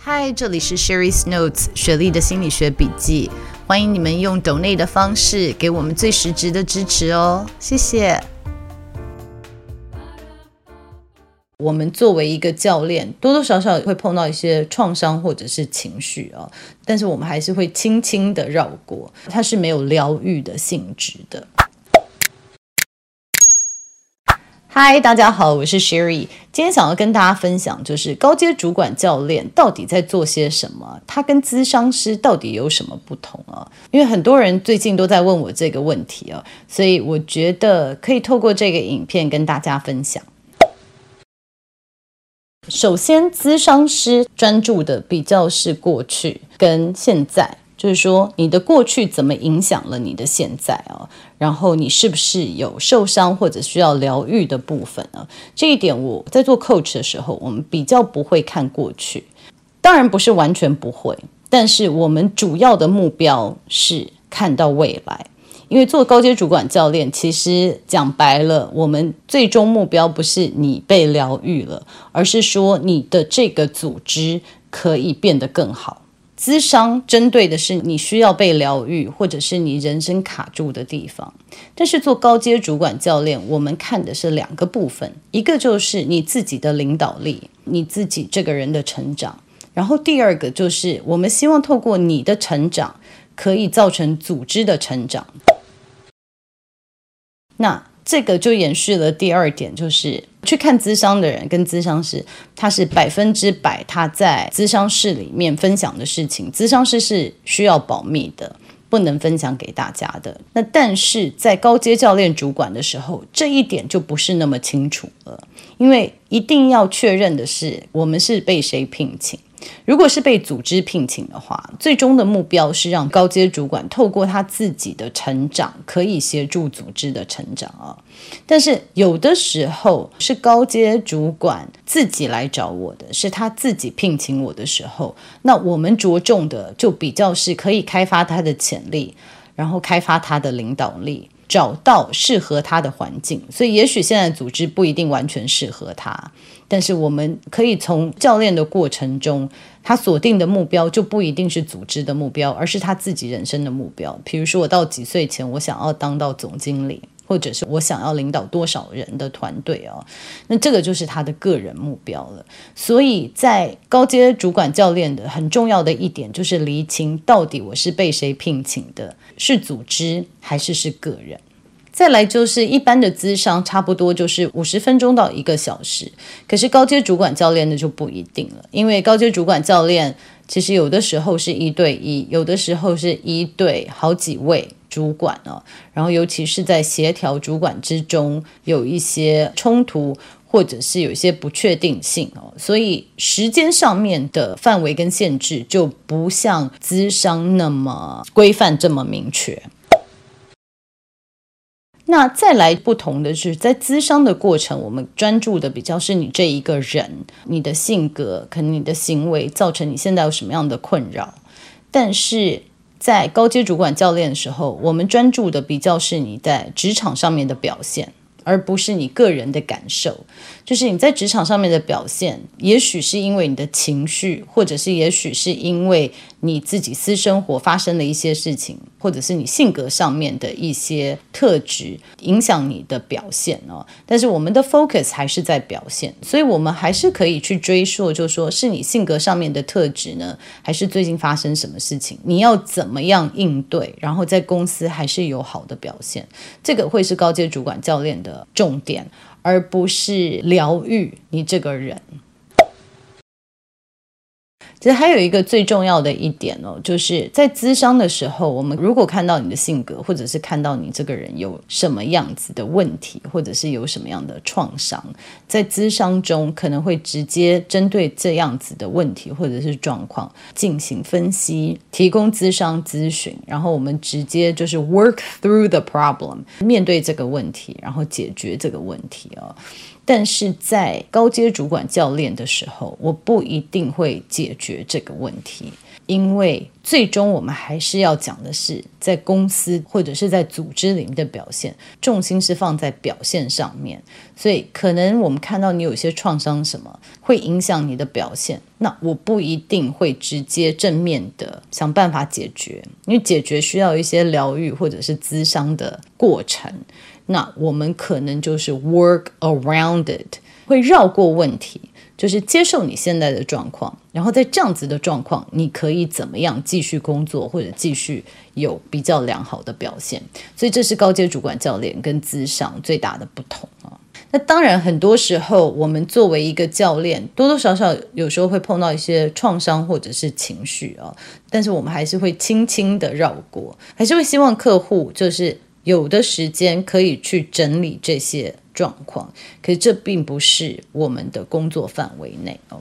嗨，这里是 Sherry's Notes 雪莉的心理学笔记，欢迎你们用 donate 的方式给我们最实质的支持哦，谢谢。我们作为一个教练，多多少少会碰到一些创伤或者是情绪啊，但是我们还是会轻轻的绕过，它是没有疗愈的性质的。嗨，大家好，我是 Sherry。今天想要跟大家分享，就是高阶主管教练到底在做些什么？他跟咨商师到底有什么不同啊？因为很多人最近都在问我这个问题啊，所以我觉得可以透过这个影片跟大家分享。首先，咨商师专注的比较是过去跟现在。就是说，你的过去怎么影响了你的现在啊？然后你是不是有受伤或者需要疗愈的部分啊？这一点我在做 coach 的时候，我们比较不会看过去，当然不是完全不会，但是我们主要的目标是看到未来。因为做高阶主管教练，其实讲白了，我们最终目标不是你被疗愈了，而是说你的这个组织可以变得更好。咨商针对的是你需要被疗愈，或者是你人生卡住的地方。但是做高阶主管教练，我们看的是两个部分，一个就是你自己的领导力，你自己这个人的成长。然后第二个就是我们希望透过你的成长，可以造成组织的成长。那。这个就延续了第二点，就是去看咨商的人跟咨商师，他是百分之百他在咨商室里面分享的事情，咨商师是需要保密的，不能分享给大家的。那但是在高阶教练主管的时候，这一点就不是那么清楚了，因为一定要确认的是，我们是被谁聘请。如果是被组织聘请的话，最终的目标是让高阶主管透过他自己的成长，可以协助组织的成长啊。但是有的时候是高阶主管自己来找我的，是他自己聘请我的时候，那我们着重的就比较是可以开发他的潜力，然后开发他的领导力。找到适合他的环境，所以也许现在组织不一定完全适合他，但是我们可以从教练的过程中，他锁定的目标就不一定是组织的目标，而是他自己人生的目标。比如说，我到几岁前，我想要当到总经理，或者是我想要领导多少人的团队哦，那这个就是他的个人目标了。所以在高阶主管教练的很重要的一点，就是厘清到底我是被谁聘请的。是组织还是是个人？再来就是一般的咨商，差不多就是五十分钟到一个小时。可是高阶主管教练的就不一定了，因为高阶主管教练其实有的时候是一对一，有的时候是一对好几位主管哦。然后尤其是在协调主管之中，有一些冲突，或者是有一些不确定性哦，所以时间上面的范围跟限制就不像咨商那么规范这么明确。那再来不同的是，在咨商的过程，我们专注的比较是你这一个人，你的性格，可能你的行为造成你现在有什么样的困扰。但是在高阶主管教练的时候，我们专注的比较是你在职场上面的表现。而不是你个人的感受，就是你在职场上面的表现，也许是因为你的情绪，或者是也许是因为你自己私生活发生的一些事情，或者是你性格上面的一些特质影响你的表现哦。但是我们的 focus 还是在表现，所以我们还是可以去追溯，就是说是你性格上面的特质呢，还是最近发生什么事情？你要怎么样应对？然后在公司还是有好的表现，这个会是高阶主管教练的重点，而不是疗愈你这个人。还有一个最重要的一点哦，就是在咨商的时候，我们如果看到你的性格，或者是看到你这个人有什么样子的问题，或者是有什么样的创伤，在咨商中可能会直接针对这样子的问题或者是状况进行分析，提供咨商咨询，然后我们直接就是 work through the problem，面对这个问题，然后解决这个问题哦。但是在高阶主管教练的时候，我不一定会解决这个问题，因为最终我们还是要讲的是在公司或者是在组织里面的表现，重心是放在表现上面。所以可能我们看到你有些创伤什么会影响你的表现，那我不一定会直接正面的想办法解决，因为解决需要一些疗愈或者是咨商的过程。那我们可能就是 work around it，会绕过问题，就是接受你现在的状况，然后在这样子的状况，你可以怎么样继续工作，或者继续有比较良好的表现。所以这是高阶主管教练跟资商最大的不同啊。那当然，很多时候我们作为一个教练，多多少少有时候会碰到一些创伤或者是情绪啊，但是我们还是会轻轻的绕过，还是会希望客户就是。有的时间可以去整理这些状况，可是这并不是我们的工作范围内哦。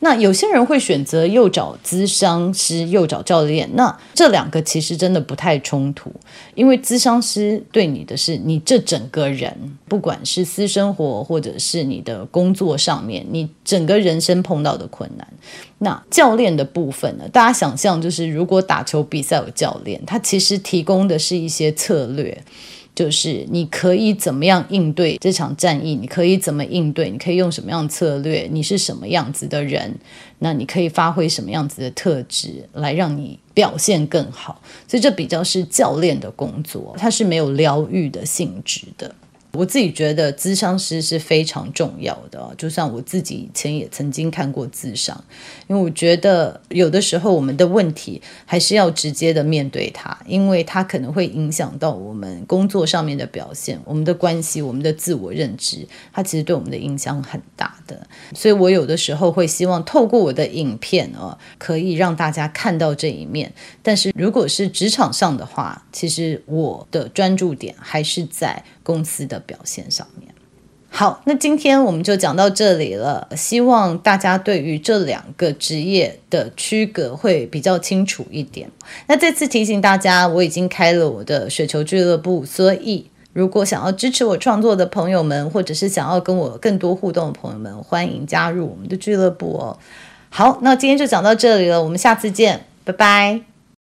那有些人会选择又找咨商师又找教练，那这两个其实真的不太冲突，因为咨商师对你的是你这整个人，不管是私生活或者是你的工作上面，你整个人生碰到的困难。那教练的部分呢？大家想象就是，如果打球比赛有教练，他其实提供的是一些策略。就是你可以怎么样应对这场战役？你可以怎么应对？你可以用什么样的策略？你是什么样子的人？那你可以发挥什么样子的特质来让你表现更好？所以这比较是教练的工作，它是没有疗愈的性质的。我自己觉得咨商师是非常重要的，就像我自己以前也曾经看过咨商，因为我觉得有的时候我们的问题还是要直接的面对它，因为它可能会影响到我们工作上面的表现、我们的关系、我们的自我认知，它其实对我们的影响很大的。所以我有的时候会希望透过我的影片哦，可以让大家看到这一面。但是如果是职场上的话，其实我的专注点还是在公司的表现上面。好，那今天我们就讲到这里了。希望大家对于这两个职业的区隔会比较清楚一点。那再次提醒大家，我已经开了我的雪球俱乐部，所以如果想要支持我创作的朋友们，或者是想要跟我更多互动的朋友们，欢迎加入我们的俱乐部哦。好，那今天就讲到这里了，我们下次见，拜拜。